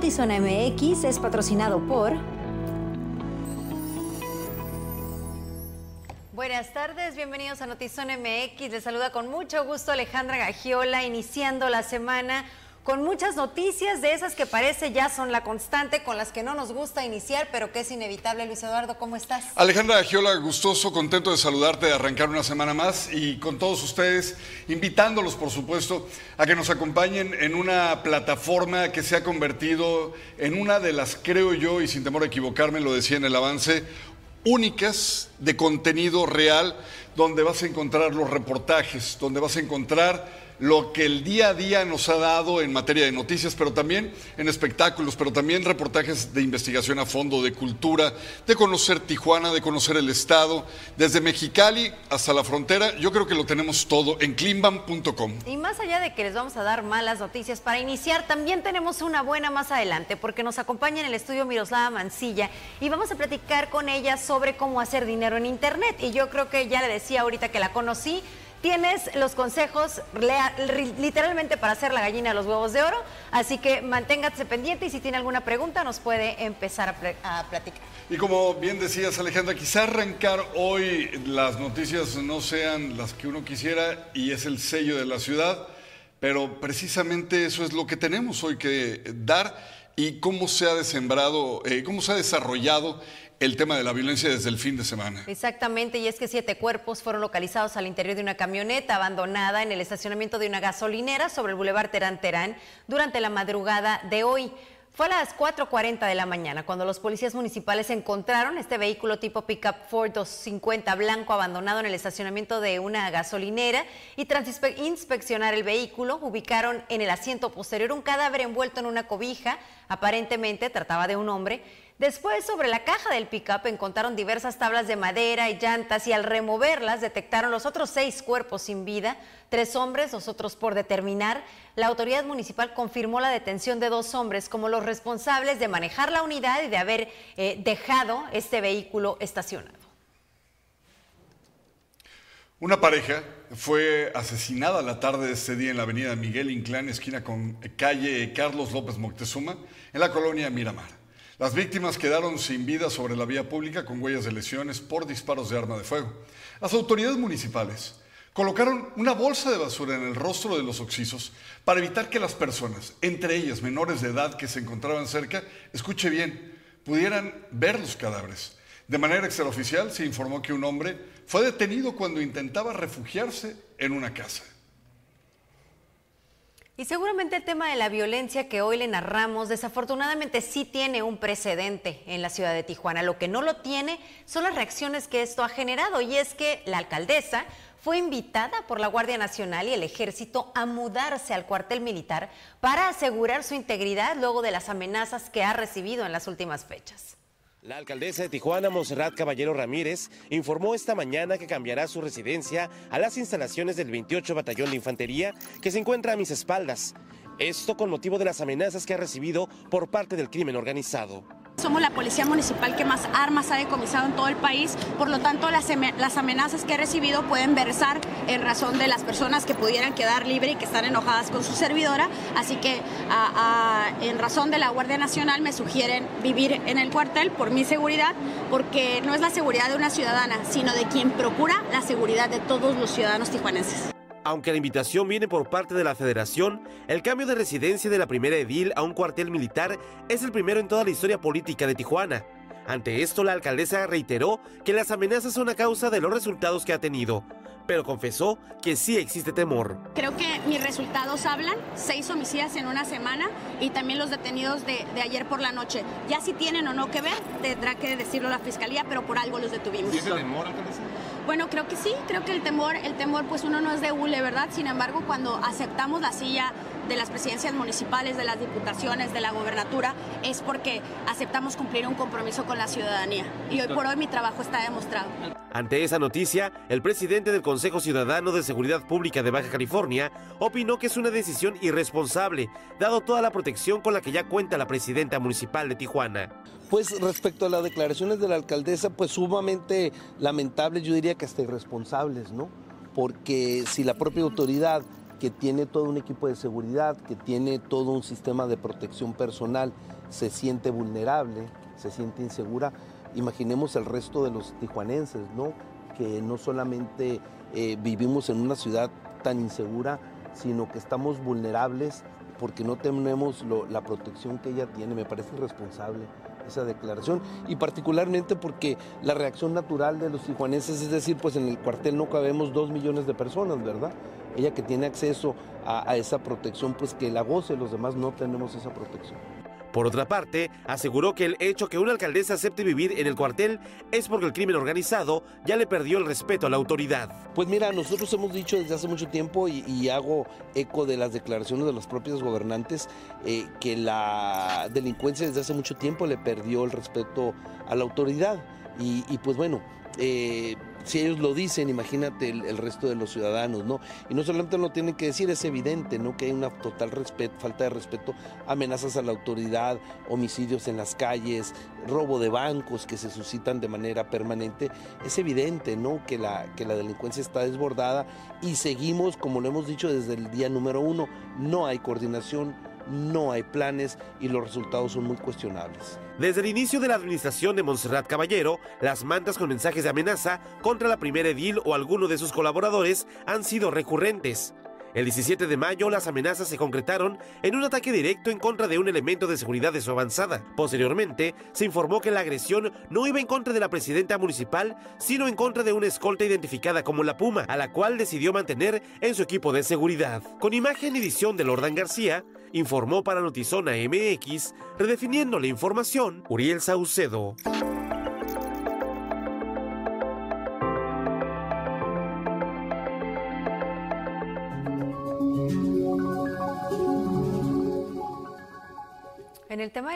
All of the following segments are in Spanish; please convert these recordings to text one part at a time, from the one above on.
Notizona MX es patrocinado por... Buenas tardes, bienvenidos a Notizón MX. Les saluda con mucho gusto Alejandra Gagiola, iniciando la semana con muchas noticias de esas que parece ya son la constante, con las que no nos gusta iniciar, pero que es inevitable. Luis Eduardo, ¿cómo estás? Alejandra Giola, gustoso, contento de saludarte, de arrancar una semana más y con todos ustedes, invitándolos, por supuesto, a que nos acompañen en una plataforma que se ha convertido en una de las, creo yo, y sin temor a equivocarme, lo decía en el avance, únicas de contenido real, donde vas a encontrar los reportajes, donde vas a encontrar lo que el día a día nos ha dado en materia de noticias, pero también en espectáculos, pero también reportajes de investigación a fondo, de cultura, de conocer Tijuana, de conocer el estado, desde Mexicali hasta la frontera. Yo creo que lo tenemos todo en climban.com. Y más allá de que les vamos a dar malas noticias, para iniciar también tenemos una buena más adelante, porque nos acompaña en el estudio Miroslava Mancilla y vamos a platicar con ella sobre cómo hacer dinero en Internet. Y yo creo que ya le decía ahorita que la conocí, Tienes los consejos literalmente para hacer la gallina de los huevos de oro, así que manténgase pendiente y si tiene alguna pregunta nos puede empezar a, platicar. Y como bien decías Alejandra, quizá arrancar hoy las noticias no sean las que uno quisiera y es el sello de la ciudad, pero precisamente eso es lo que tenemos hoy que dar y cómo se ha desembrado, eh, cómo se ha desarrollado el tema de la violencia desde el fin de semana. Exactamente, y es que siete cuerpos fueron localizados al interior de una camioneta abandonada en el estacionamiento de una gasolinera sobre el Boulevard Terán Terán durante la madrugada de hoy. Fue a las 4.40 de la mañana cuando los policías municipales encontraron este vehículo tipo pickup Ford 250 blanco abandonado en el estacionamiento de una gasolinera y tras inspeccionar el vehículo ubicaron en el asiento posterior un cadáver envuelto en una cobija, aparentemente trataba de un hombre, Después, sobre la caja del pickup encontraron diversas tablas de madera y llantas y al removerlas detectaron los otros seis cuerpos sin vida, tres hombres, los otros por determinar. La autoridad municipal confirmó la detención de dos hombres como los responsables de manejar la unidad y de haber eh, dejado este vehículo estacionado. Una pareja fue asesinada la tarde de este día en la avenida Miguel Inclán, esquina con calle Carlos López Moctezuma, en la colonia Miramar. Las víctimas quedaron sin vida sobre la vía pública con huellas de lesiones por disparos de arma de fuego. Las autoridades municipales colocaron una bolsa de basura en el rostro de los occisos para evitar que las personas, entre ellas menores de edad que se encontraban cerca, escuche bien, pudieran ver los cadáveres. De manera extraoficial se informó que un hombre fue detenido cuando intentaba refugiarse en una casa. Y seguramente el tema de la violencia que hoy le narramos, desafortunadamente sí tiene un precedente en la ciudad de Tijuana. Lo que no lo tiene son las reacciones que esto ha generado. Y es que la alcaldesa fue invitada por la Guardia Nacional y el Ejército a mudarse al cuartel militar para asegurar su integridad luego de las amenazas que ha recibido en las últimas fechas. La alcaldesa de Tijuana, Monserrat Caballero Ramírez, informó esta mañana que cambiará su residencia a las instalaciones del 28 Batallón de Infantería que se encuentra a mis espaldas. Esto con motivo de las amenazas que ha recibido por parte del crimen organizado. Somos la policía municipal que más armas ha decomisado en todo el país, por lo tanto las, amenazas que he recibido pueden versar en razón de las personas que pudieran quedar libres y que están enojadas con su servidora, así que en razón de la Guardia Nacional me sugieren vivir en el cuartel por mi seguridad, porque no es la seguridad de una ciudadana, sino de quien procura la seguridad de todos los ciudadanos tijuanenses. Aunque la invitación viene por parte de la federación, el cambio de residencia de la primera edil a un cuartel militar es el primero en toda la historia política de Tijuana. Ante esto, la alcaldesa reiteró que las amenazas son a causa de los resultados que ha tenido, pero confesó que sí existe temor. Creo que mis resultados hablan, seis homicidios en una semana y también los detenidos de, ayer por la noche. Ya si tienen o no que ver, tendrá que decirlo la fiscalía, pero por algo los detuvimos. ¿Tiene temor, alcaldesa? Bueno, creo que sí, creo que el temor, el temor, pues uno no es de hule, ¿verdad? Sin embargo, cuando aceptamos la silla de las presidencias municipales, de las diputaciones, de la gobernatura, es porque aceptamos cumplir un compromiso con la ciudadanía. Y hoy por hoy mi trabajo está demostrado. Ante esa noticia, el presidente del Consejo Ciudadano de Seguridad Pública de Baja California opinó que es una decisión irresponsable, dado toda la protección con la que ya cuenta la presidenta municipal de Tijuana. Pues respecto a las declaraciones de la alcaldesa, pues sumamente lamentables, yo diría que hasta irresponsables, ¿no? Porque si la propia autoridad que tiene todo un equipo de seguridad, que tiene todo un sistema de protección personal, se siente vulnerable, se siente insegura. Imaginemos el resto de los tijuanenses, ¿no? Que no solamente eh, vivimos en una ciudad tan insegura, sino que estamos vulnerables porque no tenemos la protección que ella tiene. Me parece irresponsable esa declaración y particularmente porque la reacción natural de los tijuanenses es decir, pues en el cuartel no cabemos dos millones de personas, ¿verdad? Ella que tiene acceso a, a esa protección, pues que la goce, los demás no tenemos esa protección. Por otra parte, aseguró que el hecho que una alcaldesa acepte vivir en el cuartel es porque el crimen organizado ya le perdió el respeto a la autoridad. Pues mira, nosotros hemos dicho desde hace mucho tiempo y, hago eco de las declaraciones de los propios gobernantes eh, que la delincuencia desde hace mucho tiempo le perdió el respeto a la autoridad. Y, y pues bueno, eh, si ellos lo dicen, imagínate el, resto de los ciudadanos, ¿no? Y no solamente lo tienen que decir, es evidente, ¿no? Que hay una total falta de respeto, amenazas a la autoridad, homicidios en las calles, robo de bancos que se suscitan de manera permanente. Es evidente, ¿no? Que la, que la delincuencia está desbordada y seguimos, como lo hemos dicho desde el día número uno, no hay coordinación no hay planes y los resultados son muy cuestionables. Desde el inicio de la administración de Montserrat Caballero, las mantas con mensajes de amenaza contra la primera edil o alguno de sus colaboradores han sido recurrentes. El 17 de mayo las amenazas se concretaron en un ataque directo en contra de un elemento de seguridad de su avanzada. Posteriormente, se informó que la agresión no iba en contra de la presidenta municipal, sino en contra de una escolta identificada como la Puma, a la cual decidió mantener en su equipo de seguridad. Con imagen y edición de Lordan García, informó para Notizona MX, redefiniendo la información, Uriel Saucedo.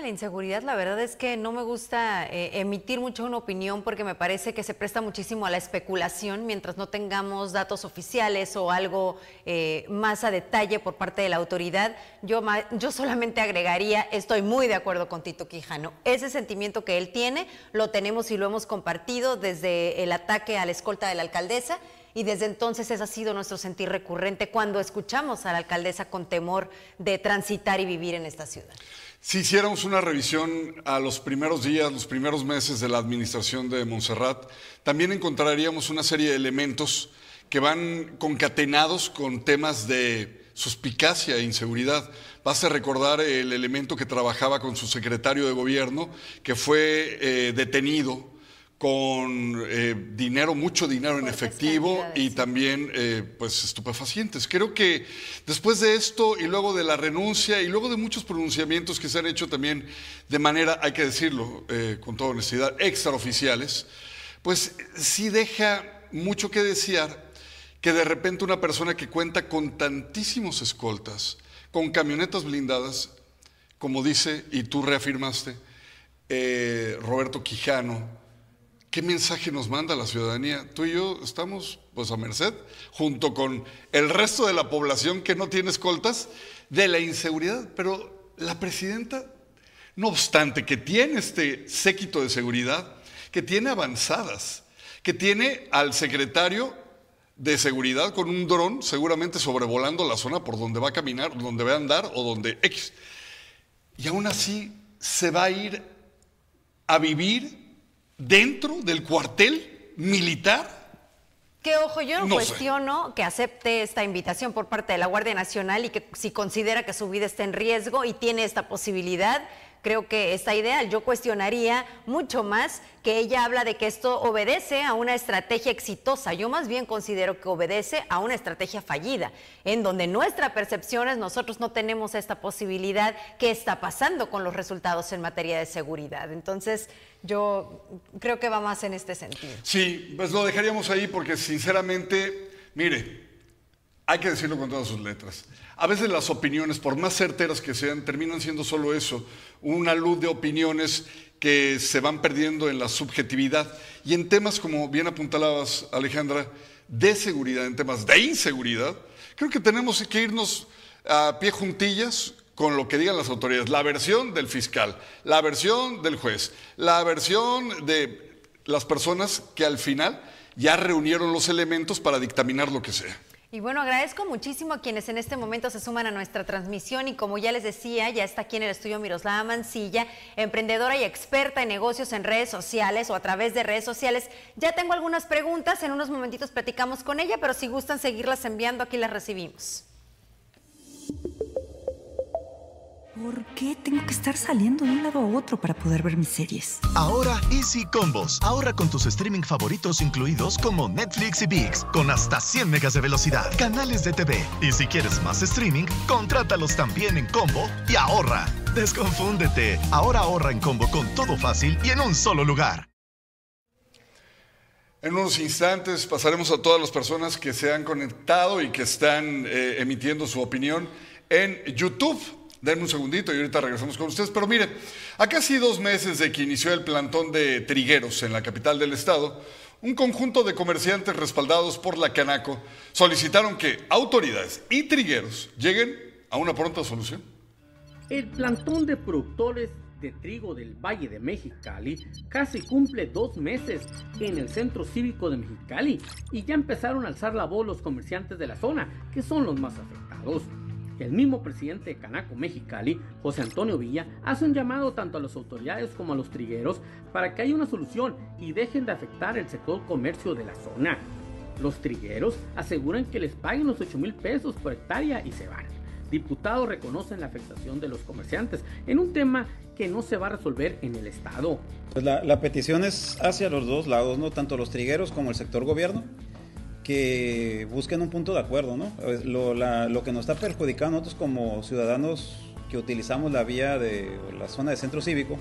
La inseguridad, la verdad es que no me gusta eh, emitir mucho una opinión porque me parece que se presta muchísimo a la especulación mientras no tengamos datos oficiales o algo eh, más a detalle por parte de la autoridad. Yo, yo solamente agregaría, estoy muy de acuerdo con Tito Quijano. Ese sentimiento que él tiene lo tenemos y lo hemos compartido desde el ataque a la escolta de la alcaldesa y desde entonces ese ha sido nuestro sentir recurrente cuando escuchamos a la alcaldesa con temor de transitar y vivir en esta ciudad. Si hiciéramos una revisión a los primeros días, los primeros meses de la administración de Montserrat, también encontraríamos una serie de elementos que van concatenados con temas de suspicacia e inseguridad. Basta recordar el elemento que trabajaba con su secretario de gobierno, que fue eh, detenido con eh, dinero, mucho dinero en efectivo y también eh, pues estupefacientes. Creo que después de esto y luego de la renuncia y luego de muchos pronunciamientos que se han hecho también de manera, hay que decirlo eh, con toda honestidad, extraoficiales, pues sí deja mucho que desear que de repente una persona que cuenta con tantísimos escoltas, con camionetas blindadas, como dice y tú reafirmaste, Roberto Quijano, ¿Qué mensaje nos manda la ciudadanía? Tú y yo estamos pues a merced, junto con el resto de la población que no tiene escoltas, de la inseguridad. Pero la presidenta, no obstante que tiene este séquito de seguridad, que tiene avanzadas, que tiene al secretario de seguridad con un dron seguramente sobrevolando la zona por donde va a caminar, donde va a andar o donde X. Y aún así se va a ir a vivir dentro del cuartel militar? Que ojo, yo no, cuestiono que acepte esta invitación por parte de la Guardia Nacional y que si considera que su vida está en riesgo y tiene esta posibilidad, creo que está ideal. Yo cuestionaría mucho más que ella habla de que esto obedece a una estrategia exitosa. Yo más bien considero que obedece a una estrategia fallida, en donde nuestra percepción es nosotros no tenemos esta posibilidad. ¿Qué está pasando con los resultados en materia de seguridad? Entonces, yo creo que va más en este sentido. Sí, pues lo dejaríamos ahí porque sinceramente, mire, hay que decirlo con todas sus letras. A veces las opiniones, por más certeras que sean, terminan siendo solo eso, una luz de opiniones que se van perdiendo en la subjetividad. Y en temas, como bien apuntalabas, Alejandra, de seguridad, en temas de inseguridad, creo que tenemos que irnos a pie juntillas con lo que digan las autoridades. La versión del fiscal, la versión del juez, la versión de las personas que al final ya reunieron los elementos para dictaminar lo que sea. Y bueno, agradezco muchísimo a quienes en este momento se suman a nuestra transmisión y como ya les decía, ya está aquí en el estudio Miroslava Mancilla, emprendedora y experta en negocios en redes sociales o a través de redes sociales. Ya tengo algunas preguntas, en unos momentitos platicamos con ella, pero si gustan seguirlas enviando, aquí las recibimos. ¿Por qué tengo que estar saliendo de un lado a otro para poder ver mis series? Ahora Easy Combos. Ahorra con tus streaming favoritos incluidos como Netflix y VIX, con hasta 100 megas de velocidad, canales de TV. Y si quieres más streaming, contrátalos también en combo y ahorra. Desconfúndete. Ahora ahorra en combo con todo fácil y en un solo lugar. En unos instantes pasaremos a todas las personas que se han conectado y que están eh, emitiendo su opinión en YouTube. Denme un segundito y ahorita regresamos con ustedes. Pero miren, a casi dos meses de que inició el plantón de trigueros en la capital del estado, un conjunto de comerciantes respaldados por la Canaco solicitaron que autoridades y trigueros lleguen a una pronta solución. El plantón de productores de trigo del Valle de Mexicali casi cumple dos meses en el Centro Cívico de Mexicali y ya empezaron a alzar la voz los comerciantes de la zona, que son los más afectados. El mismo presidente de Canaco Mexicali, José Antonio Villa, hace un llamado tanto a las autoridades como a los trigueros para que haya una solución y dejen de afectar el sector comercio de la zona. Los trigueros aseguran que les paguen los 8 mil pesos por hectárea y se van. Diputados reconocen la afectación de los comerciantes en un tema que no se va a resolver en el Estado. Pues la, la petición es hacia los dos lados, ¿no? Tanto los trigueros como el sector gobierno que busquen un punto de acuerdo, ¿no? Lo, la, lo, que nos está perjudicando a nosotros como ciudadanos que utilizamos la vía de la zona de centro cívico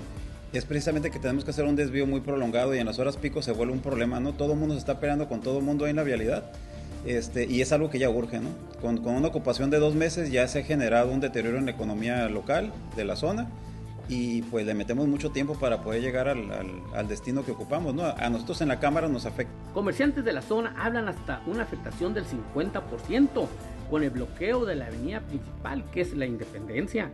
es precisamente que tenemos que hacer un desvío muy prolongado y en las horas pico se vuelve un problema, ¿no? Todo el mundo se está peleando con todo el mundo ahí en la vialidad. Este, y es algo que ya urge, ¿no? Con, con una ocupación de dos meses ya se ha generado un deterioro en la economía local de la zona y pues le metemos mucho tiempo para poder llegar al, al, al, destino que ocupamos. ¿no? A nosotros en la Cámara nos afecta. Comerciantes de la zona hablan hasta una afectación del 50% con el bloqueo de la avenida principal que es la Independencia.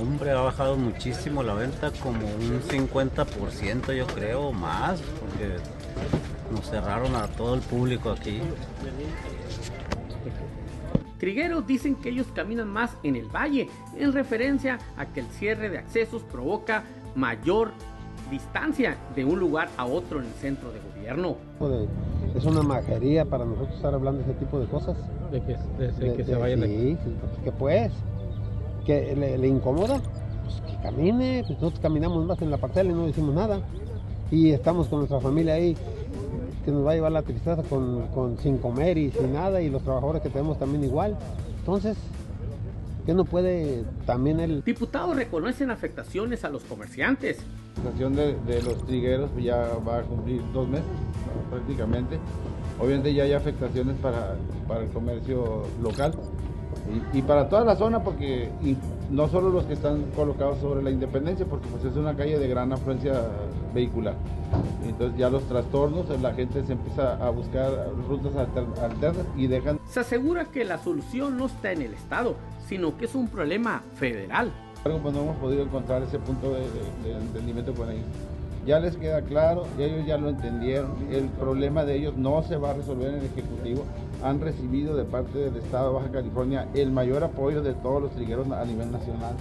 Hombre, ha bajado muchísimo la venta, como un 50% yo creo, más, porque nos cerraron a todo el público aquí. Trigueros dicen que ellos caminan más en el valle, en referencia a que el cierre de accesos provoca mayor distancia de un lugar a otro en el centro de gobierno. Es una majería para nosotros estar hablando de ese tipo de cosas. De que, de, de, que se vayan sí, que pues, que le, le incomoda, pues que camine, pues nosotros caminamos más en la parcela y no decimos nada. Y estamos con nuestra familia ahí que nos va a llevar la tristeza con, con, sin comer y sin nada y los trabajadores que tenemos también igual. Entonces, ¿qué no puede también el... Diputados reconocen afectaciones a los comerciantes. La situación de, de, los trigueros ya va a cumplir dos meses prácticamente. Obviamente ya hay afectaciones para, para el comercio local y, y, para toda la zona porque y no solo los que están colocados sobre la independencia porque pues es una calle de gran afluencia vehicular. Entonces ya los trastornos, la gente se empieza a buscar rutas alternas y dejan... Se asegura que la solución no está en el Estado, sino que es un problema federal. Pues no hemos podido encontrar ese punto de, de, de entendimiento con ellos. Ya les queda claro, ellos ya lo entendieron, el problema de ellos no se va a resolver en el Ejecutivo. Han recibido de parte del Estado de Baja California el mayor apoyo de todos los trigueros a nivel nacional.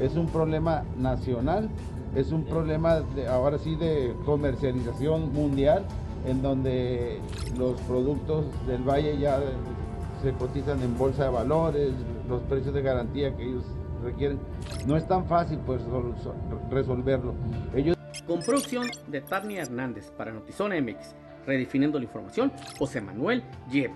Es un problema nacional es un problema de, ahora sí de comercialización mundial en donde los productos del valle ya se cotizan en bolsa de valores, los precios de garantía que ellos requieren. No es tan fácil pues resolverlo. Ellos... Con producción de Tarnia Hernández para Notizona MX, redefiniendo la información, José Manuel Yepes.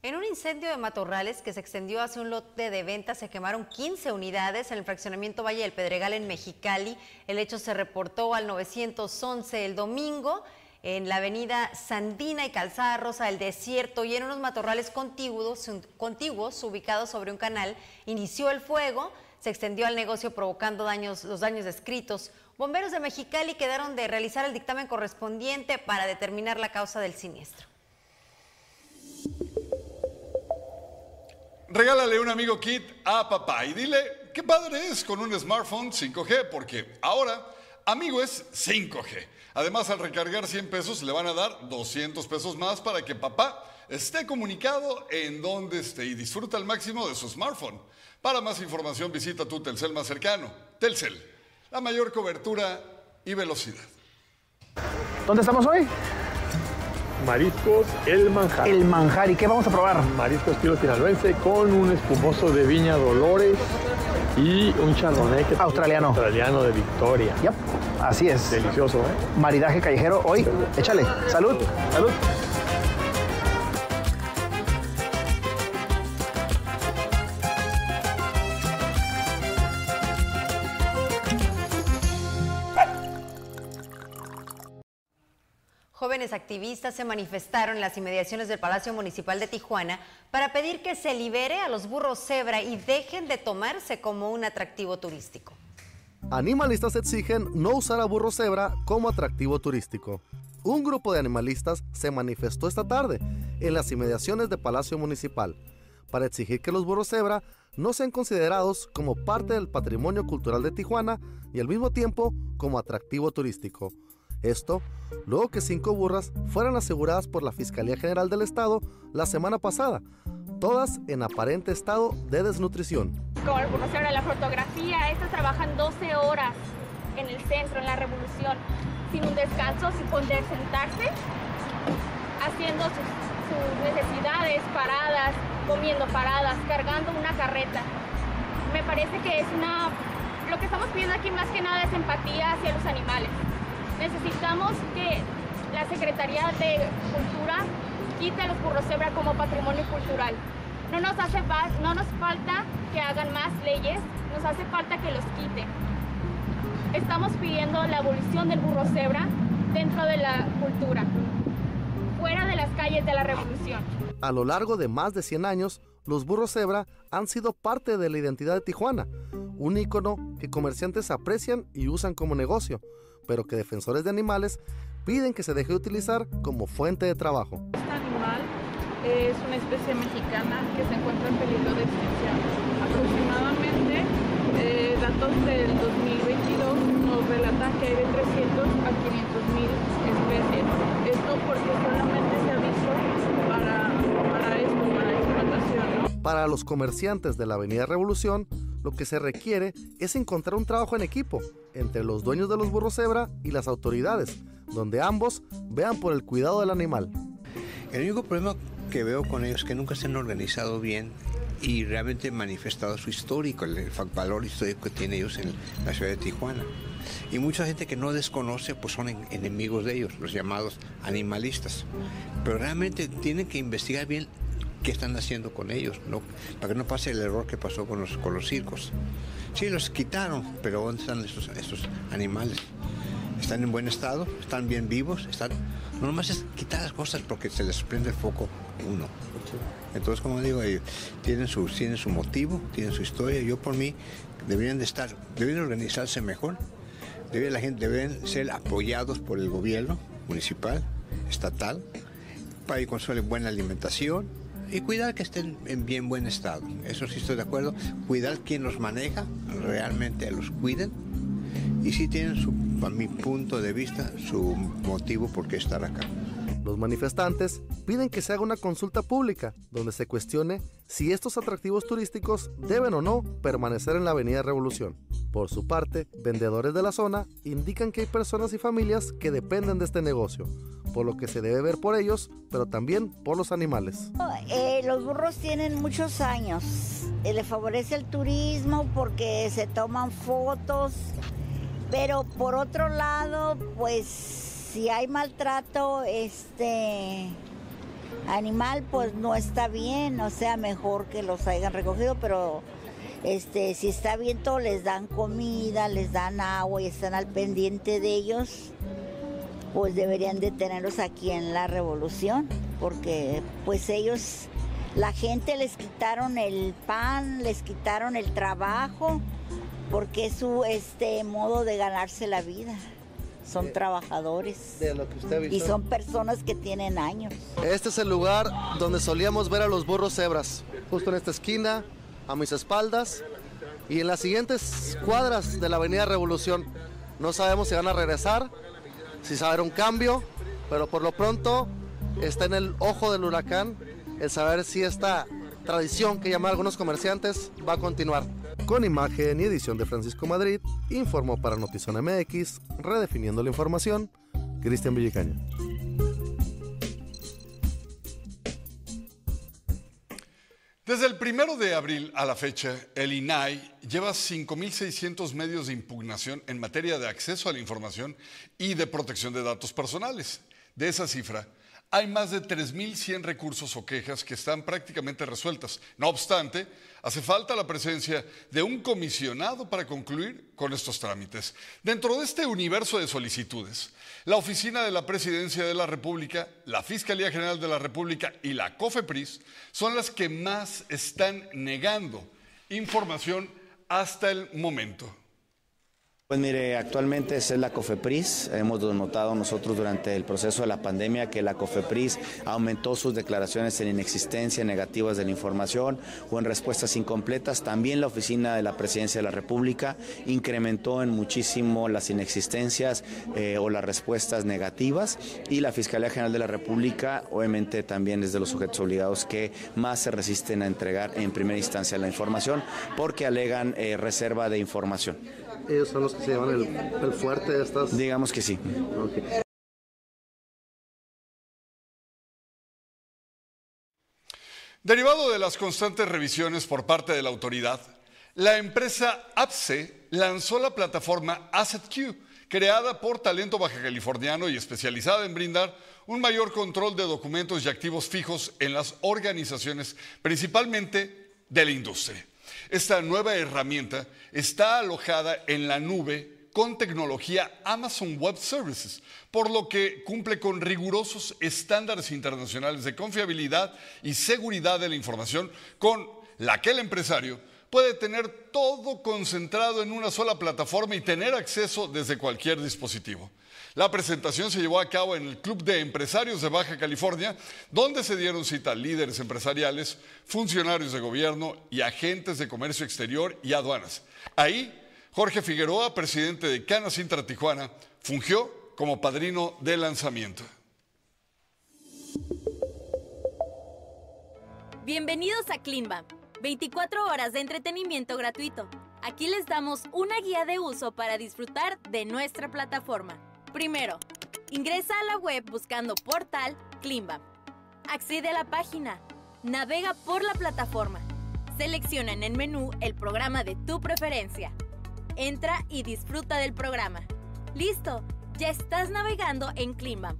En un incendio de matorrales que se extendió hacia un lote de venta se quemaron 15 unidades en el fraccionamiento Valle del Pedregal en Mexicali. El hecho se reportó al 911 el domingo en la avenida Sandina y Calzada Rosa del Desierto y en unos matorrales contiguos, ubicados sobre un canal. Inició el fuego, se extendió al negocio provocando los daños descritos. Bomberos de Mexicali quedaron de realizar el dictamen correspondiente para determinar la causa del siniestro. Regálale un amigo kit a papá y dile qué padre es con un smartphone 5G, porque ahora Amigo es 5G. Además, al recargar 100 pesos le van a dar 200 pesos más para que papá esté comunicado en donde esté y disfruta al máximo de su smartphone. Para más información visita tu Telcel más cercano. Telcel, la mayor cobertura y velocidad. ¿Dónde estamos hoy? Mariscos El Manjar. El Manjar. ¿Y qué vamos a probar? Mariscos estilo sinaloense con un espumoso de Viña Dolores y un chardonnay australiano. Australiano de Victoria. Yep. Así es. Delicioso, ¿eh? Maridaje callejero hoy. Échale. Salud. Salud. Jóvenes activistas se manifestaron en las inmediaciones del Palacio Municipal de Tijuana para pedir que se libere a los burros cebra y dejen de tomarse como un atractivo turístico. Animalistas exigen no usar a burro cebra como atractivo turístico. Un grupo de animalistas se manifestó esta tarde en las inmediaciones del Palacio Municipal para exigir que los burros cebra no sean considerados como parte del patrimonio cultural de Tijuana y al mismo tiempo como atractivo turístico. Esto luego que cinco burras fueran aseguradas por la Fiscalía General del Estado la semana pasada, todas en aparente estado de desnutrición. Como burro cebra, la fotografía, estas trabajan 12 horas en el centro, en la revolución, sin un descanso, sin poder sentarse, haciendo sus, sus necesidades, paradas, comiendo paradas, cargando una carreta. Me parece que es una... Lo que estamos pidiendo aquí más que nada es empatía hacia los animales. Que la Secretaría de Cultura quite los burros cebra como patrimonio cultural. No nos hace no nos falta que hagan más leyes, nos hace falta que los quiten. Estamos pidiendo la abolición del burro cebra dentro de la cultura, fuera de las calles de la revolución. A lo largo de más de 100 años, los burros cebra han sido parte de la identidad de Tijuana, un ícono que comerciantes aprecian y usan como negocio, pero que defensores de animales piden que se deje de utilizar como fuente de trabajo. Este animal es una especie mexicana que se encuentra en peligro de extinción. Aproximadamente, eh, datos del 2022 nos relatan que hay de 300 a 500 mil especies. Esto porque solamente se ha visto para, para esto, para explotación. ¿no? Para los comerciantes de la Avenida Revolución, lo que se requiere es encontrar un trabajo en equipo entre los dueños de los burros cebra y las autoridades, donde ambos vean por el cuidado del animal. El único problema que veo con ellos es que nunca se han organizado bien y realmente manifestado su histórico, el valor histórico que tienen ellos en la ciudad de Tijuana. Y mucha gente que no desconoce, pues son enemigos de ellos, los llamados animalistas. Pero realmente tienen que investigar bien qué están haciendo con ellos, para que no pase el error que pasó con los, circos. Sí, los quitaron, pero ¿dónde están estos animales? ¿Están en buen estado? ¿Están bien vivos? ¿Están... No nomás es quitar las cosas porque se les prende el foco uno. Entonces, como digo, ellos tienen su, motivo, tienen su historia. Yo por mí deberían de estar, deberían organizarse mejor. Debe, la gente deben ser apoyados por el gobierno municipal, estatal, para que consuelen buena alimentación, y cuidar que estén en bien buen estado. Eso sí estoy de acuerdo. Cuidar quien los maneja, realmente los cuiden. Y sí tienen, su, a mi punto de vista, su motivo por qué estar acá. Los manifestantes piden que se haga una consulta pública donde se cuestione si estos atractivos turísticos deben o no permanecer en la Avenida Revolución. Por su parte, vendedores de la zona indican que hay personas y familias que dependen de este negocio, por lo que se debe ver por ellos, pero también por los animales. Eh, los burros tienen muchos años. Eh, le favorece el turismo porque se toman fotos, pero por otro lado, pues si hay maltrato este animal, pues no está bien, o sea, mejor que los hayan recogido, pero este, si está bien, todo les dan comida, les dan agua y están al pendiente de ellos, pues deberían de tenerlos aquí en la revolución, porque pues ellos, la gente les quitaron el pan, les quitaron el trabajo, porque es su este modo de ganarse la vida. Son trabajadores. De lo que usted ha visto. Y son personas que tienen años. Este es el lugar donde solíamos ver a los burros cebras, justo en esta esquina, a mis espaldas y en las siguientes cuadras de la Avenida Revolución. No sabemos si van a regresar, si va a haber un cambio, pero por lo pronto está en el ojo del huracán el saber si esta tradición que llaman algunos comerciantes va a continuar. Con imagen y edición de Francisco Madrid, informó para Notizón MX, redefiniendo la información, Cristian Villicaña. Desde el primero de abril a la fecha, el INAI lleva 5.600 medios de impugnación en materia de acceso a la información y de protección de datos personales. De esa cifra, hay más de 3.100 recursos o quejas que están prácticamente resueltas. No obstante, hace falta la presencia de un comisionado para concluir con estos trámites. Dentro de este universo de solicitudes, la Oficina de la Presidencia de la República, la Fiscalía General de la República y la COFEPRIS son las que más están negando información hasta el momento. Pues mire, actualmente es la COFEPRIS. Hemos notado nosotros durante el proceso de la pandemia que la COFEPRIS aumentó sus declaraciones en inexistencia negativas de la información o en respuestas incompletas. También la Oficina de la Presidencia de la República incrementó en muchísimo las inexistencias eh, o las respuestas negativas y la Fiscalía General de la República obviamente también es de los sujetos obligados que más se resisten a entregar en primera instancia la información porque alegan eh, reserva de información ellos son los que se llevan el, fuerte de estas. Digamos que sí. Derivado de las constantes revisiones por parte de la autoridad, la empresa APSE lanzó la plataforma AssetQ, creada por talento baja californiano y especializada en brindar un mayor control de documentos y activos fijos en las organizaciones, principalmente de la industria. Esta nueva herramienta está alojada en la nube con tecnología Amazon Web Services, por lo que cumple con rigurosos estándares internacionales de confiabilidad y seguridad de la información con la que el empresario puede tener todo concentrado en una sola plataforma y tener acceso desde cualquier dispositivo. La presentación se llevó a cabo en el Club de Empresarios de Baja California, donde se dieron cita líderes empresariales, funcionarios de gobierno y agentes de comercio exterior y aduanas. Ahí, Jorge Figueroa, presidente de Canas Intra Tijuana, fungió como padrino de lanzamiento. Bienvenidos a Climba, 24 horas de entretenimiento gratuito. Aquí les damos una guía de uso para disfrutar de nuestra plataforma. Primero, ingresa a la web buscando portal Klimba. Accede a la página. Navega por la plataforma. Selecciona en el menú el programa de tu preferencia. Entra y disfruta del programa. ¡Listo! Ya estás navegando en Klimba.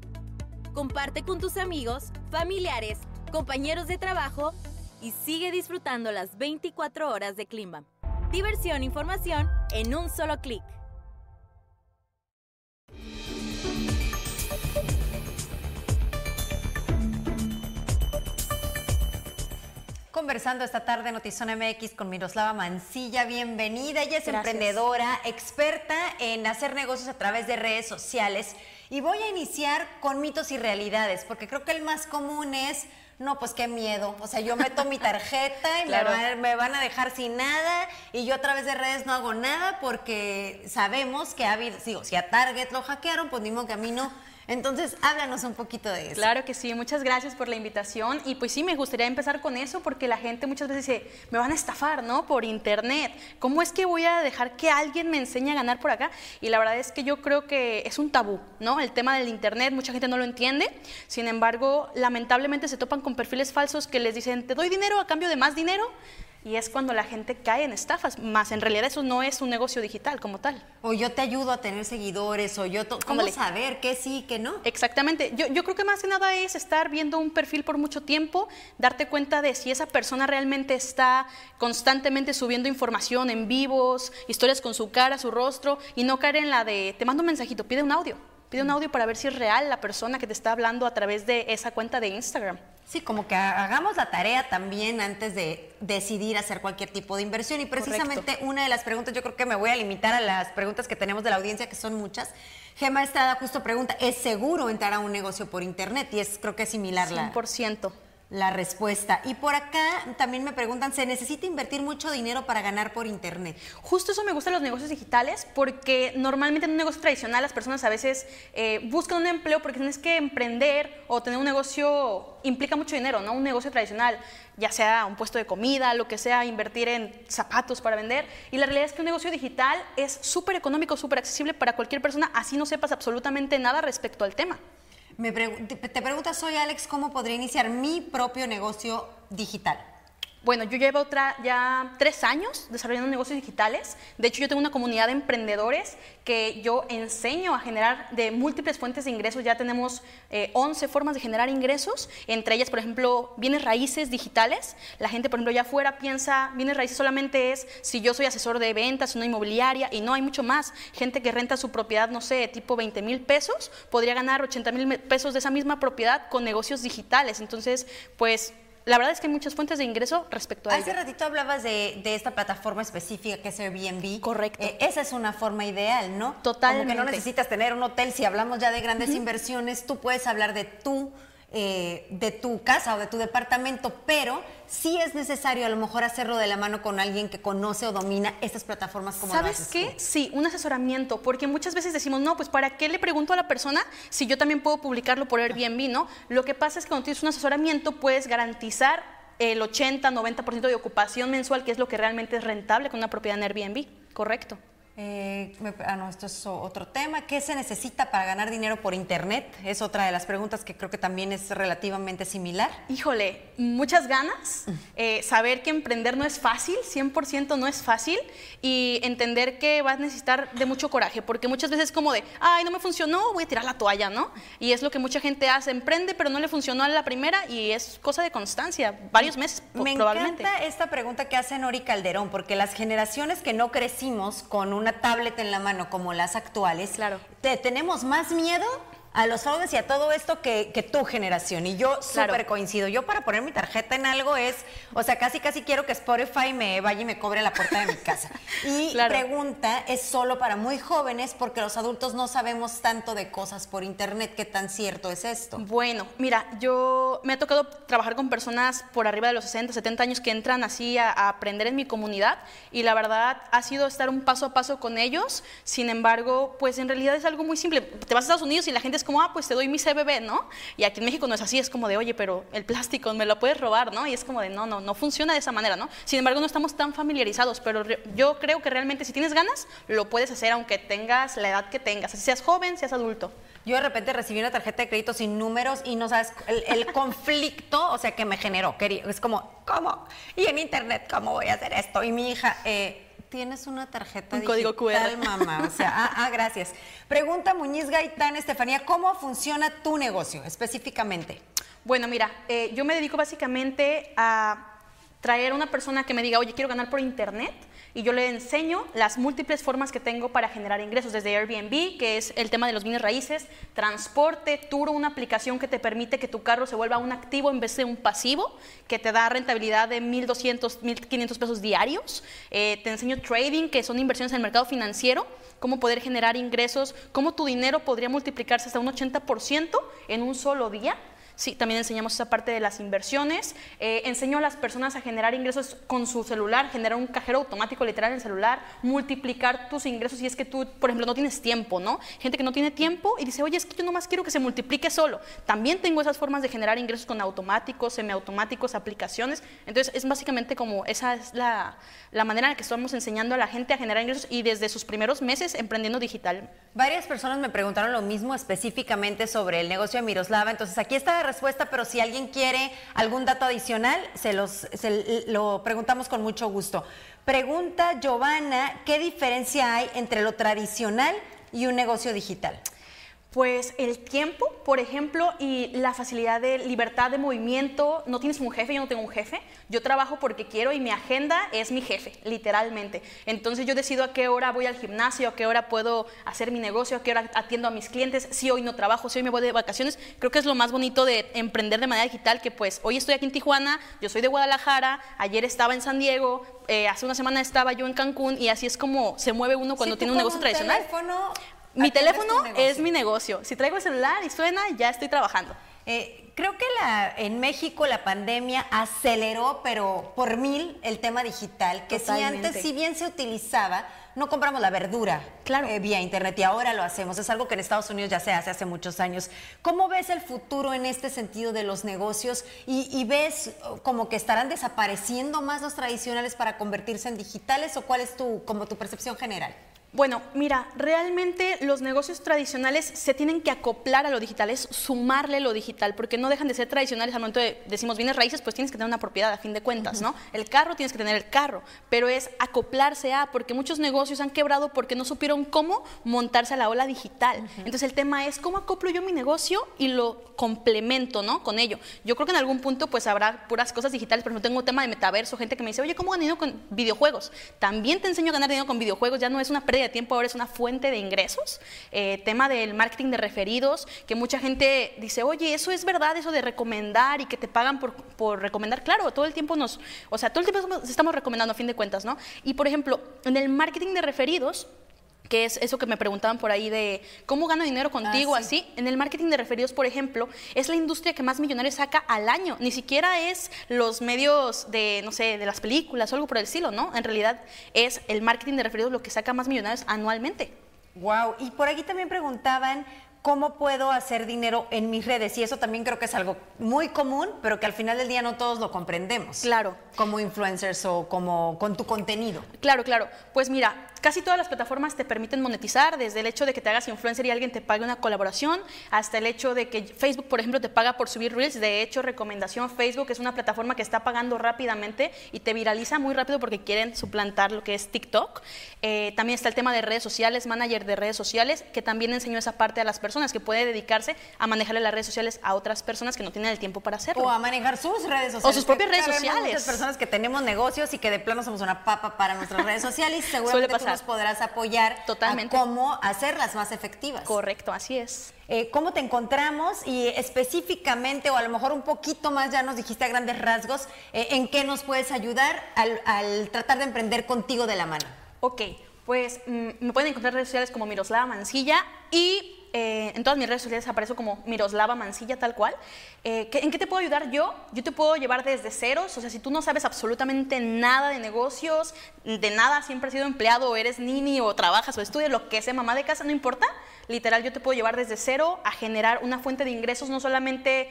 Comparte con tus amigos, familiares, compañeros de trabajo y sigue disfrutando las 24 horas de Klimba. Diversión e información en un solo clic. Conversando esta tarde en Notizón MX con Miroslava Mancilla, bienvenida. Ella es emprendedora, experta en hacer negocios a través de redes sociales. Y voy a iniciar con mitos y realidades, porque creo que el más común es, no, pues qué miedo. O sea, yo meto mi tarjeta y me, van, a dejar sin nada y yo a través de redes no hago nada porque sabemos que ha habido, digo, si a Target lo hackearon, pues mismo que a mí no. Entonces, háblanos un poquito de eso. Claro que sí, muchas gracias por la invitación. Y pues sí, me gustaría empezar con eso porque la gente muchas veces dice, me van a estafar, ¿no? Por internet. ¿Cómo es que voy a dejar que alguien me enseñe a ganar por acá? Y la verdad es que yo creo que es un tabú, ¿no? El tema del internet, mucha gente no lo entiende. Sin embargo, lamentablemente se topan con perfiles falsos que les dicen, te doy dinero a cambio de más dinero y es cuando la gente cae en estafas, más en realidad eso no es un negocio digital como tal. O yo te ayudo a tener seguidores, o yo... ¿Cómo saber qué sí, qué no? Exactamente. Yo, yo creo que más que nada es estar viendo un perfil por mucho tiempo, darte cuenta de si esa persona realmente está constantemente subiendo información en vivos, historias con su cara, su rostro, y no caer en la de, te mando un mensajito, pide un audio. Pide un audio para ver si es real la persona que te está hablando a través de esa cuenta de Instagram. Sí, como que hagamos la tarea también antes de decidir hacer cualquier tipo de inversión. Y precisamente una de las preguntas, yo creo que me voy a limitar a las preguntas que tenemos de la audiencia, que son muchas. Gema Estrada justo pregunta, ¿es seguro entrar a un negocio por internet? Y es creo que es similar 100%. la respuesta. Y por acá también me preguntan, ¿se necesita invertir mucho dinero para ganar por Internet? Justo eso me gusta los negocios digitales porque normalmente en un negocio tradicional las personas a veces eh, buscan un empleo porque tienes que emprender o tener un negocio implica mucho dinero, ¿no? Un negocio tradicional, ya sea un puesto de comida, lo que sea, invertir en zapatos para vender. Y la realidad es que un negocio digital es súper económico, súper accesible para cualquier persona, así no sepas absolutamente nada respecto al tema. Me te preguntas hoy, Alex, ¿cómo podría iniciar mi propio negocio digital? Bueno, yo llevo otra, ya tres años desarrollando negocios digitales. De hecho, yo tengo una comunidad de emprendedores que yo enseño a generar de múltiples fuentes de ingresos. Ya tenemos 11 eh, formas de generar ingresos, entre ellas, por ejemplo, bienes raíces digitales. La gente, por ejemplo, ya afuera piensa, bienes raíces solamente es si yo soy asesor de ventas, una inmobiliaria, y no, hay mucho más. Gente que renta su propiedad, no sé, tipo 20 mil pesos, podría ganar 80 mil pesos de esa misma propiedad con negocios digitales. Entonces, pues la verdad es que hay muchas fuentes de ingreso respecto a Hace ratito hablabas de, esta plataforma específica que es Airbnb. Correcto. Eh, esa es una forma ideal, ¿no? Totalmente. Como que no necesitas tener un hotel. Si hablamos ya de grandes inversiones, tú puedes hablar de tu eh, de tu casa o de tu departamento, pero sí es necesario a lo mejor hacerlo de la mano con alguien que conoce o domina estas plataformas como ¿Sabes qué? Sí, un asesoramiento, porque muchas veces decimos, no, pues ¿para qué le pregunto a la persona si yo también puedo publicarlo por Airbnb, no? Lo que pasa es que cuando tienes un asesoramiento puedes garantizar el 80, 90% de ocupación mensual, que es lo que realmente es rentable con una propiedad en Airbnb, correcto. Eh, ah, no, esto es otro tema. ¿Qué se necesita para ganar dinero por Internet? Es otra de las preguntas que creo que también es relativamente similar. Híjole, muchas ganas. Eh, saber que emprender no es fácil, 100% no es fácil. Y entender que vas a necesitar de mucho coraje, porque muchas veces es como de, ay, no me funcionó, voy a tirar la toalla, ¿no? Y es lo que mucha gente hace, emprende, pero no le funcionó a la primera y es cosa de constancia, varios meses me probablemente. Me encanta esta pregunta que hace Nori Calderón, porque las generaciones que no crecimos con una tablet en la mano como las actuales, claro. te, tenemos más miedo a los fraudes y a todo esto que, tu generación. Y yo súper coincido. Yo para poner mi tarjeta en algo es, o sea, casi casi quiero que Spotify me vaya y me cobre la puerta de mi casa. Y la pregunta es solo para muy jóvenes porque los adultos no sabemos tanto de cosas por internet. ¿Qué tan cierto es esto? Bueno, mira, yo me ha tocado trabajar con personas por arriba de los 60, 70 años que entran así a, a aprender en mi comunidad y la verdad ha sido estar un paso a paso con ellos. Sin embargo, pues en realidad es algo muy simple. Te vas a Estados Unidos y la gente es como, ah, pues te doy mi CBB, ¿no? Y aquí en México no es así, es como de, oye, pero el plástico me lo puedes robar, ¿no? Y es como de, no, no, no funciona de esa manera, ¿no? Sin embargo, no estamos tan familiarizados, pero yo creo que realmente si tienes ganas, lo puedes hacer aunque tengas la edad que tengas, así seas joven, seas adulto. Yo de repente recibí una tarjeta de crédito sin números y no sabes el, conflicto, o sea, que me generó. Es como, ¿cómo? Y en internet, ¿cómo voy a hacer esto? Y mi hija, eh, tienes una tarjeta Un código QR. mamá. O sea, ah, ah, gracias. Pregunta Muñiz Gaitán, Estefanía, ¿cómo funciona tu negocio específicamente? Bueno, mira, eh, yo me dedico básicamente a traer a una persona que me diga, oye, quiero ganar por internet y yo le enseño las múltiples formas que tengo para generar ingresos, desde Airbnb, que es el tema de los bienes raíces, transporte, Turo, una aplicación que te permite que tu carro se vuelva un activo en vez de un pasivo, que te da rentabilidad de 1.200, 1.500 pesos diarios. Eh, te enseño trading, que son inversiones en el mercado financiero, cómo poder generar ingresos, cómo tu dinero podría multiplicarse hasta un 80% en un solo día. Sí, también enseñamos esa parte de las inversiones. Eh, enseño a las personas a generar ingresos con su celular, generar un cajero automático literal en el celular, multiplicar tus ingresos si es que tú, por ejemplo, no tienes tiempo, ¿no? Gente que no tiene tiempo y dice, oye, es que yo nomás quiero que se multiplique solo. También tengo esas formas de generar ingresos con automáticos, semiautomáticos, aplicaciones. Entonces, es básicamente como esa es la, la manera en la que estamos enseñando a la gente a generar ingresos y desde sus primeros meses emprendiendo digital. Varias personas me preguntaron lo mismo específicamente sobre el negocio de Miroslava. Entonces, aquí está respuesta, pero si alguien quiere algún dato adicional, se, los, lo preguntamos con mucho gusto. Pregunta Giovanna, ¿qué diferencia hay entre lo tradicional y un negocio digital? Pues el tiempo, por ejemplo, y la facilidad de libertad de movimiento. No tienes un jefe, yo no tengo un jefe. Yo trabajo porque quiero y mi agenda es mi jefe, literalmente. Entonces yo decido a qué hora voy al gimnasio, a qué hora puedo hacer mi negocio, a qué hora atiendo a mis clientes. Si hoy no trabajo, si hoy me voy de vacaciones. Creo que es lo más bonito de emprender de manera digital, que pues hoy estoy aquí en Tijuana, yo soy de Guadalajara, ayer estaba en San Diego, eh, hace una semana estaba yo en Cancún y así es como se mueve uno cuando tiene un negocio tradicional. Teléfono, mi teléfono es mi negocio. Si traigo el celular y suena, ya estoy trabajando. Eh, creo que la, en México la pandemia aceleró, pero por mil, el tema digital, que si antes, si bien se utilizaba, no compramos la verdura eh, vía internet y ahora lo hacemos. Es algo que en Estados Unidos ya se hace hace muchos años. ¿Cómo ves el futuro en este sentido de los negocios y, y ves oh, como que estarán desapareciendo más los tradicionales para convertirse en digitales o cuál es tu, como tu percepción general? Bueno, mira, realmente los negocios tradicionales se tienen que acoplar a lo digital, es sumarle lo digital, porque no dejan de ser tradicionales al momento de, decimos bienes raíces, pues tienes que tener una propiedad a fin de cuentas, ¿no? El carro tienes que tener el carro, pero es acoplarse a, porque muchos negocios han quebrado porque no supieron cómo montarse a la ola digital. Entonces el tema es cómo acoplo yo mi negocio y lo complemento, ¿no? Con ello. Yo creo que en algún punto pues habrá puras cosas digitales, por ejemplo, tengo un tema de metaverso, gente que me dice, oye, ¿cómo gano dinero con videojuegos? También te enseño a ganar dinero con videojuegos, ya no es una de tiempo, ahora es una fuente de ingresos. Eh, tema del marketing de referidos, que mucha gente dice, oye, eso es verdad, eso de recomendar y que te pagan por, por recomendar. Claro, todo el tiempo nos, o sea, todo el tiempo estamos recomendando a fin de cuentas, ¿no? Y por ejemplo, en el marketing de referidos, que es eso que me preguntaban por ahí de cómo gano dinero contigo, Ah, sí. así. En el marketing de referidos, por ejemplo, es la industria que más millonarios saca al año. Ni siquiera es los medios de, no sé, de las películas o algo por el estilo, ¿no? En realidad es el marketing de referidos lo que saca más millonarios anualmente. Wow, y por aquí también preguntaban cómo puedo hacer dinero en mis redes y eso también creo que es algo muy común, pero que al final del día no todos lo comprendemos. Claro. Como influencers o como con tu contenido. Claro, claro. Pues mira, casi todas las plataformas te permiten monetizar, desde el hecho de que te hagas influencer y alguien te pague una colaboración, hasta el hecho de que Facebook, por ejemplo, te paga por subir reels. De hecho, recomendación Facebook es una plataforma que está pagando rápidamente y te viraliza muy rápido porque quieren suplantar lo que es TikTok. Eh, también está el tema de redes sociales, manager de redes sociales, que también enseñó esa parte a las personas, que puede dedicarse a manejarle las redes sociales a otras personas que no tienen el tiempo para hacerlo. O a manejar sus redes sociales. O sus propias redes sociales. Muchas personas que tenemos negocios y que de plano somos una papa para nuestras redes sociales Suele seguramente tú pasar. Nos podrás apoyar Totalmente. a cómo hacerlas más efectivas. Correcto, así es. Eh, ¿Cómo te encontramos? Y específicamente, o a lo mejor un poquito más, ya nos dijiste a grandes rasgos, eh, ¿en qué nos puedes ayudar al, al tratar de emprender contigo de la mano? Ok, pues mm, me pueden encontrar en redes sociales como Miroslava Mancilla y eh, en todas mis redes sociales aparezco como Miroslava Mancilla tal cual. Eh, ¿qué- ¿En qué te puedo ayudar yo? Yo te puedo llevar desde ceros, o sea, si tú no sabes absolutamente nada de negocios, de nada, siempre has sido empleado o eres nini o trabajas o estudias, lo que sea, mamá de casa, no importa. Literal, yo te puedo llevar desde cero a generar una fuente de ingresos, no solamente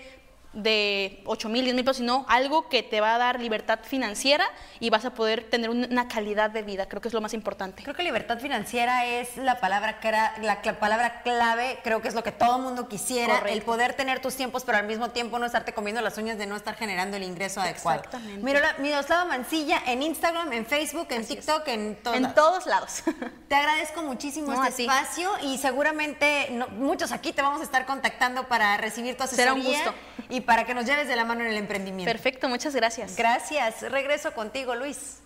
de 8 mil, 10 mil pesos, sino algo que te va a dar libertad financiera y vas a poder tener un- una calidad de vida. Creo que es lo más importante. Creo que libertad financiera es la palabra, la, palabra clave, creo que es lo que todo mundo quisiera, Correcto. el poder tener tus tiempos, pero al mismo tiempo no estarte comiendo las uñas de no estar generando el ingreso adecuado. Exactamente. Mirola- Miroslava Mancilla en Instagram, en Facebook, en TikTok, en todos En lados. todos lados. Te agradezco muchísimo No, este espacio y seguramente no- muchos aquí te vamos a estar contactando para recibir tu asesoría Será un gusto. y para que nos lleves de la mano en el emprendimiento. Perfecto, muchas gracias. Gracias. Regreso contigo, Luis.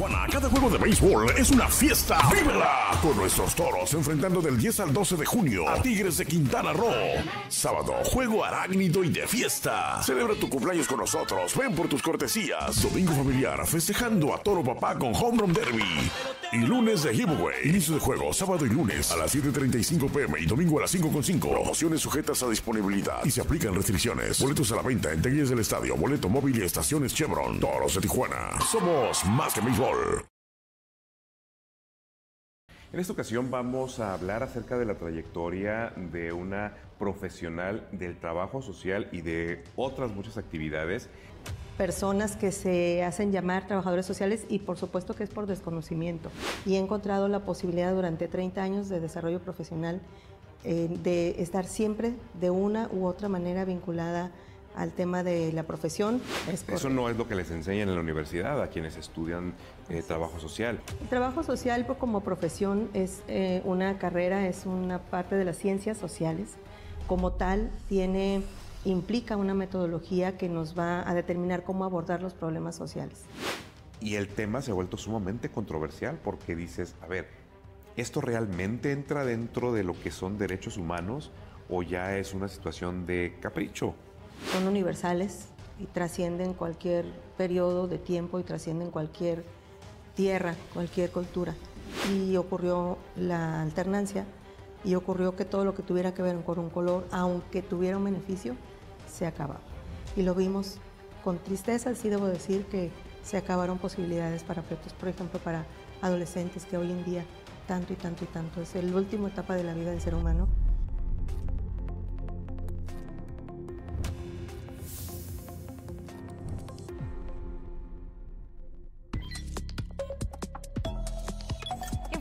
Cada juego de béisbol es una fiesta. ¡Vívela! Con nuestros toros enfrentando del 10 al 12 de junio a Tigres de Quintana Roo. Sábado, juego arácnido y de fiesta. Celebra tu cumpleaños con nosotros. Ven por tus cortesías. Domingo familiar festejando a Toro Papá con Home Run Derby. Y lunes de giveaway. Inicio de juego sábado y lunes a las 7.35 pm y domingo a las 5.5. Promociones sujetas a disponibilidad y se aplican restricciones. Boletos a la venta en taquillas del estadio, boleto móvil y estaciones Chevron. Toros de Tijuana. Somos más que béisbol. En esta ocasión vamos a hablar acerca de la trayectoria de una profesional del trabajo social y de otras muchas actividades. personas que se hacen llamar trabajadores sociales y por supuesto que es por desconocimiento. Y he encontrado la posibilidad durante 30 años de desarrollo profesional eh, de estar siempre de una u otra manera vinculada al tema de la profesión. Es Eso no es lo que les enseñan en la universidad a quienes estudian eh, trabajo social. El trabajo social pues, como profesión es eh, una carrera, es una parte de las ciencias sociales. Como tal, tiene, implica una metodología que nos va a determinar cómo abordar los problemas sociales. Y el tema se ha vuelto sumamente controversial porque dices, a ver, ¿esto realmente entra dentro de lo que son derechos humanos o ya es una situación de capricho? Son universales y trascienden cualquier periodo de tiempo y trascienden cualquier tierra, cualquier cultura. y ocurrió la alternancia y ocurrió que todo lo que tuviera que ver con un color, aunque tuviera un beneficio, se acababa. Y lo vimos con tristeza, sí debo decir que se acabaron posibilidades para pretos, por ejemplo, para adolescentes que hoy en día tanto y tanto y tanto es la última etapa de la vida del ser humano.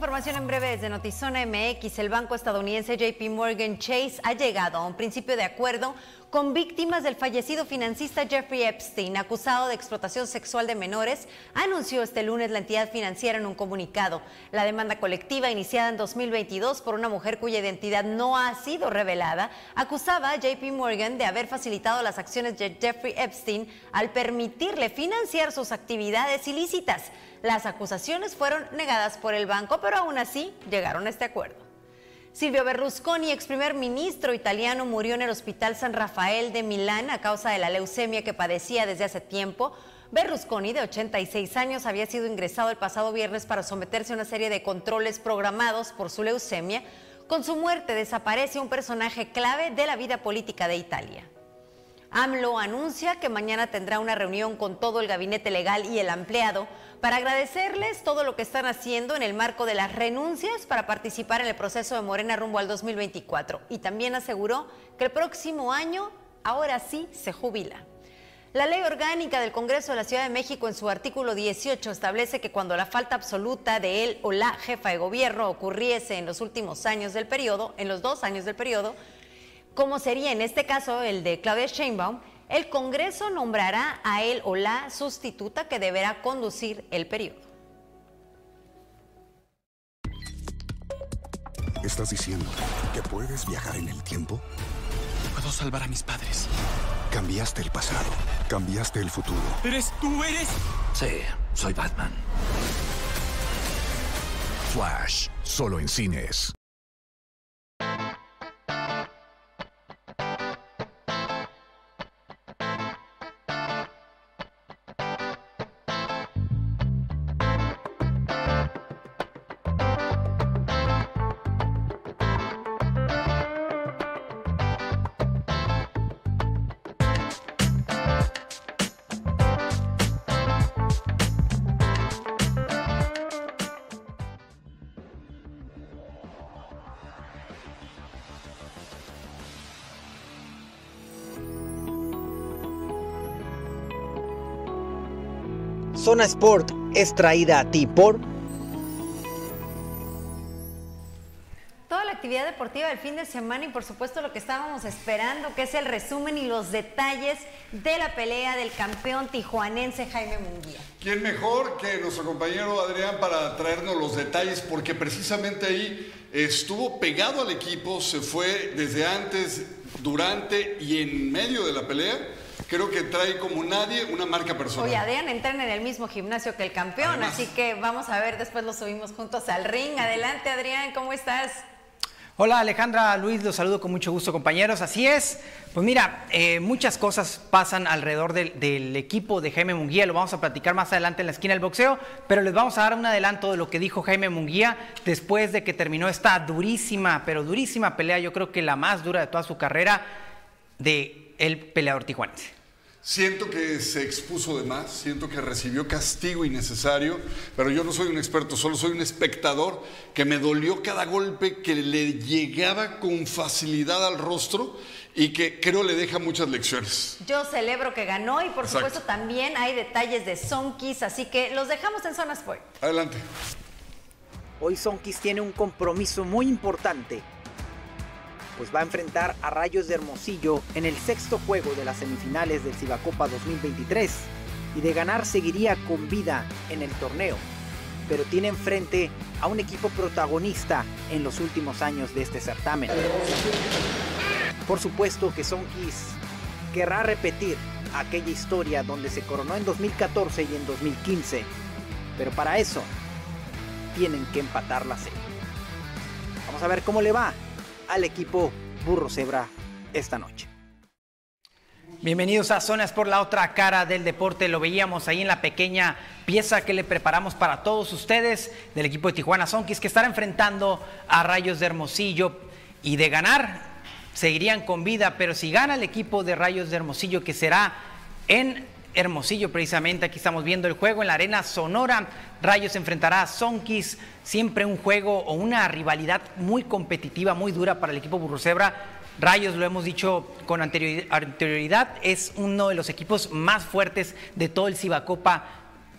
Información en breve desde Notizona MX. El banco estadounidense JP Morgan Chase ha llegado a un principio de acuerdo con víctimas del fallecido financista Jeffrey Epstein, acusado de explotación sexual de menores, anunció este lunes la entidad financiera en un comunicado. La demanda colectiva iniciada en 2022 por una mujer cuya identidad no ha sido revelada, acusaba a JP Morgan de haber facilitado las acciones de Jeffrey Epstein al permitirle financiar sus actividades ilícitas. Las acusaciones fueron negadas por el banco, pero aún así llegaron a este acuerdo. Silvio Berlusconi, ex primer ministro italiano, murió en el Hospital San Rafael de Milán a causa de la leucemia que padecía desde hace tiempo. Berlusconi, de 86 años, había sido ingresado el pasado viernes para someterse a una serie de controles programados por su leucemia. Con su muerte desaparece un personaje clave de la vida política de Italia. AMLO anuncia que mañana tendrá una reunión con todo el gabinete legal y el ampliado para agradecerles todo lo que están haciendo en el marco de las renuncias para participar en el proceso de Morena rumbo al 2024. Y también aseguró que el próximo año, ahora sí, se jubila. La ley orgánica del Congreso de la Ciudad de México en su artículo 18 establece que cuando la falta absoluta de él o la jefa de gobierno ocurriese en los últimos años del periodo, en los dos años del periodo, como sería en este caso el de Claudia Sheinbaum, el Congreso nombrará a él o la sustituta que deberá conducir el periodo. ¿Estás diciendo que puedes viajar en el tiempo? Puedo salvar a mis padres. Cambiaste el pasado, cambiaste el futuro. ¿Eres tú, eres? Sí, soy Batman. Flash, solo en cines. Zona Sport es traída a ti por Toda la actividad deportiva del fin de semana y por supuesto lo que estábamos esperando, que es el resumen y los detalles de la pelea del campeón tijuanense Jaime Munguía. ¿Quién mejor que nuestro compañero Adrián para traernos los detalles? Porque precisamente ahí estuvo pegado al equipo, se fue desde antes, durante y en medio de la pelea creo que trae como nadie una marca personal. Oye, Adrián entran en el mismo gimnasio que el campeón, así que vamos a ver, después lo subimos juntos al ring. Adelante, Adrián, ¿cómo estás? Hola Alejandra, Luis, los saludo con mucho gusto compañeros. Así es, pues mira, eh, muchas cosas pasan alrededor del, del, equipo de Jaime Munguía, lo vamos a platicar más adelante en la esquina del boxeo, pero les vamos a dar un adelanto de lo que dijo Jaime Munguía después de que terminó esta durísima, pero durísima pelea, yo creo que la más dura de toda su carrera de el peleador tijuanense. Siento que se expuso de más, siento que recibió castigo innecesario, pero yo no soy un experto, solo soy un espectador que me dolió cada golpe que le llegaba con facilidad al rostro y que creo le deja muchas lecciones. Yo celebro que ganó y por Exacto. supuesto también hay detalles de Sonkis, así que los dejamos en Zona Sport. Adelante. Hoy Sonkis tiene un compromiso muy importante pues va a enfrentar a Rayos de Hermosillo en el sexto juego de las semifinales del Cibacopa 2023 y de ganar seguiría con vida en el torneo, pero tiene enfrente a un equipo protagonista en los últimos años de este certamen. Por supuesto que Sonkis querrá repetir aquella historia donde se coronó en 2014 y en 2015, pero para eso tienen que empatar la serie. Vamos a ver cómo le va al equipo Burro Cebra esta noche. Bienvenidos a Zonas por la otra cara del deporte. Lo veíamos ahí en la pequeña pieza que le preparamos para todos ustedes del equipo de Tijuana Sonkis que estará enfrentando a Rayos de Hermosillo y de ganar seguirían con vida, pero si gana el equipo de Rayos de Hermosillo que será en Hermosillo precisamente, aquí estamos viendo el juego en la arena Sonora, Rayos enfrentará a Sonkis, siempre un juego o una rivalidad muy competitiva, muy dura para el equipo Burrocebra. Rayos, lo hemos dicho con anterioridad, es uno de los equipos más fuertes de todo el Cibacopa,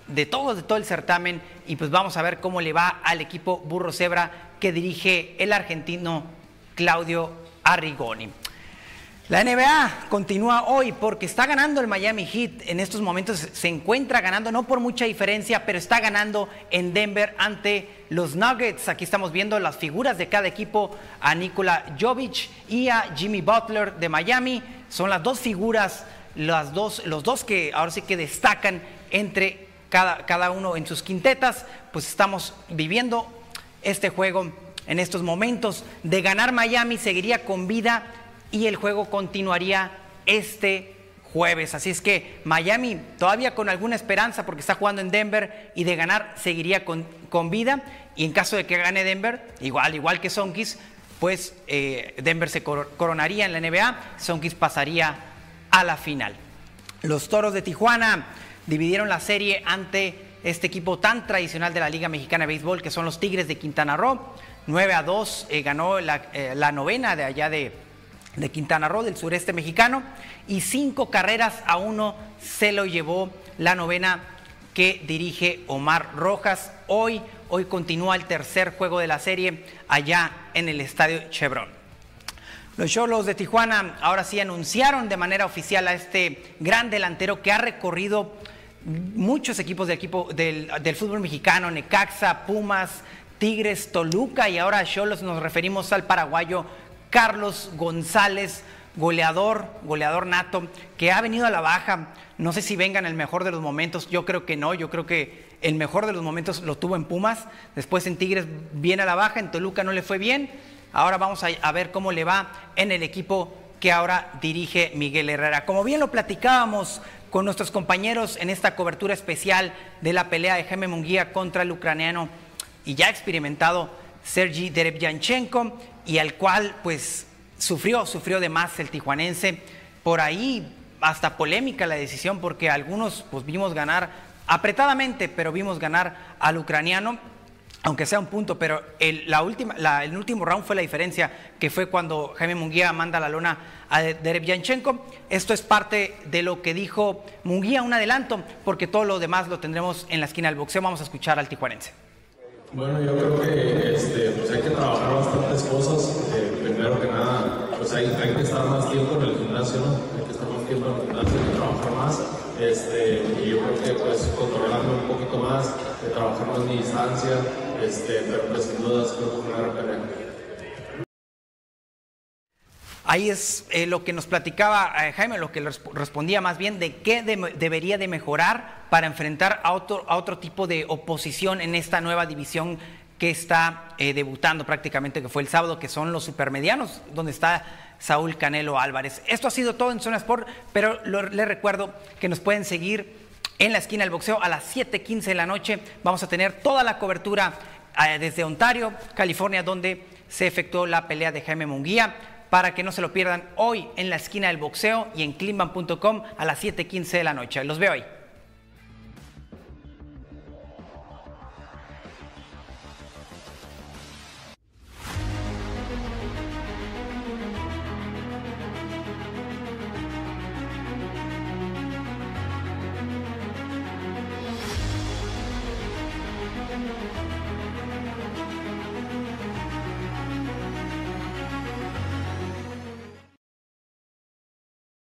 de todos, de todo el certamen. Y pues vamos a ver cómo le va al equipo Burro Cebra que dirige el argentino Claudio Arrigoni. La NBA continúa hoy porque está ganando el Miami Heat. En estos momentos se encuentra ganando, no por mucha diferencia, pero está ganando en Denver ante los Nuggets. Aquí estamos viendo las figuras de cada equipo, a Nikola Jovic y a Jimmy Butler de Miami. Son las dos figuras, las dos, los dos que ahora sí que destacan entre cada, cada uno en sus quintetas. Pues estamos viviendo este juego en estos momentos. De ganar Miami seguiría con vida y el juego continuaría este jueves. Así es que Miami todavía con alguna esperanza porque está jugando en Denver y de ganar seguiría con, con vida. Y en caso de que gane Denver, igual, igual que Sonkis, pues eh, Denver se coronaría en la NBA, Sonkis pasaría a la final. Los Toros de Tijuana dividieron la serie ante este equipo tan tradicional de la Liga Mexicana de Béisbol que son los Tigres de Quintana Roo. 9 a 2 eh, ganó eh, la novena de allá de, de Quintana Roo, del sureste mexicano, y cinco carreras a uno se lo llevó la novena que dirige Omar Rojas. Hoy, hoy continúa el tercer juego de la serie allá en el estadio Chevron. Los Cholos de Tijuana ahora sí anunciaron de manera oficial a este gran delantero que ha recorrido muchos equipos del, equipo, del, del fútbol mexicano, Necaxa, Pumas, Tigres, Toluca y ahora Cholos nos referimos al paraguayo Carlos González, goleador, goleador nato, que ha venido a la baja. No sé si venga en el mejor de los momentos, yo creo que no, yo creo que el mejor de los momentos lo tuvo en Pumas, después en Tigres viene a la baja, en Toluca no le fue bien. Ahora vamos a, ver cómo le va en el equipo que ahora dirige Miguel Herrera. Como bien lo platicábamos con nuestros compañeros en esta cobertura especial de la pelea de Jaime Munguía contra el ucraniano y ya experimentado Sergi Derebyanchenko y al cual pues sufrió, sufrió de más el tijuanense. Por ahí hasta polémica la decisión porque algunos pues vimos ganar apretadamente, pero vimos ganar al ucraniano, aunque sea un punto, pero el, la última, el último round fue la diferencia, que fue cuando Jaime Munguía manda la lona a Derebyanchenko. Esto es parte de lo que dijo Munguía, un adelanto, porque todo lo demás lo tendremos en la esquina del boxeo. Vamos a escuchar al tijuanense. Bueno, yo creo que este, pues hay que trabajar bastantes cosas. Eh, primero que nada, pues hay, que estar más tiempo en el gimnasio. Hay que estar más tiempo en el gimnasio, hay trabajar más. Este, y yo creo que pues controlarme un poquito más, trabajar más mi distancia, este, pero pues sin dudas creo que una. Ahí es eh, lo que nos platicaba eh, Jaime, lo que respondía más bien de qué de, debería de mejorar para enfrentar a otro, a otro tipo de oposición en esta nueva división que está eh, debutando prácticamente, que fue el sábado, que son los supermedianos, donde está Saúl Canelo Álvarez. Esto ha sido todo en Zona Sport, pero les recuerdo que nos pueden seguir en la esquina del boxeo a las 7:15 de la noche. Vamos a tener toda la cobertura desde Ontario, California, donde se efectuó la pelea de Jaime Munguía para que no se lo pierdan hoy en la esquina del boxeo y en climban.com a las 7:15 de la noche. Los veo ahí.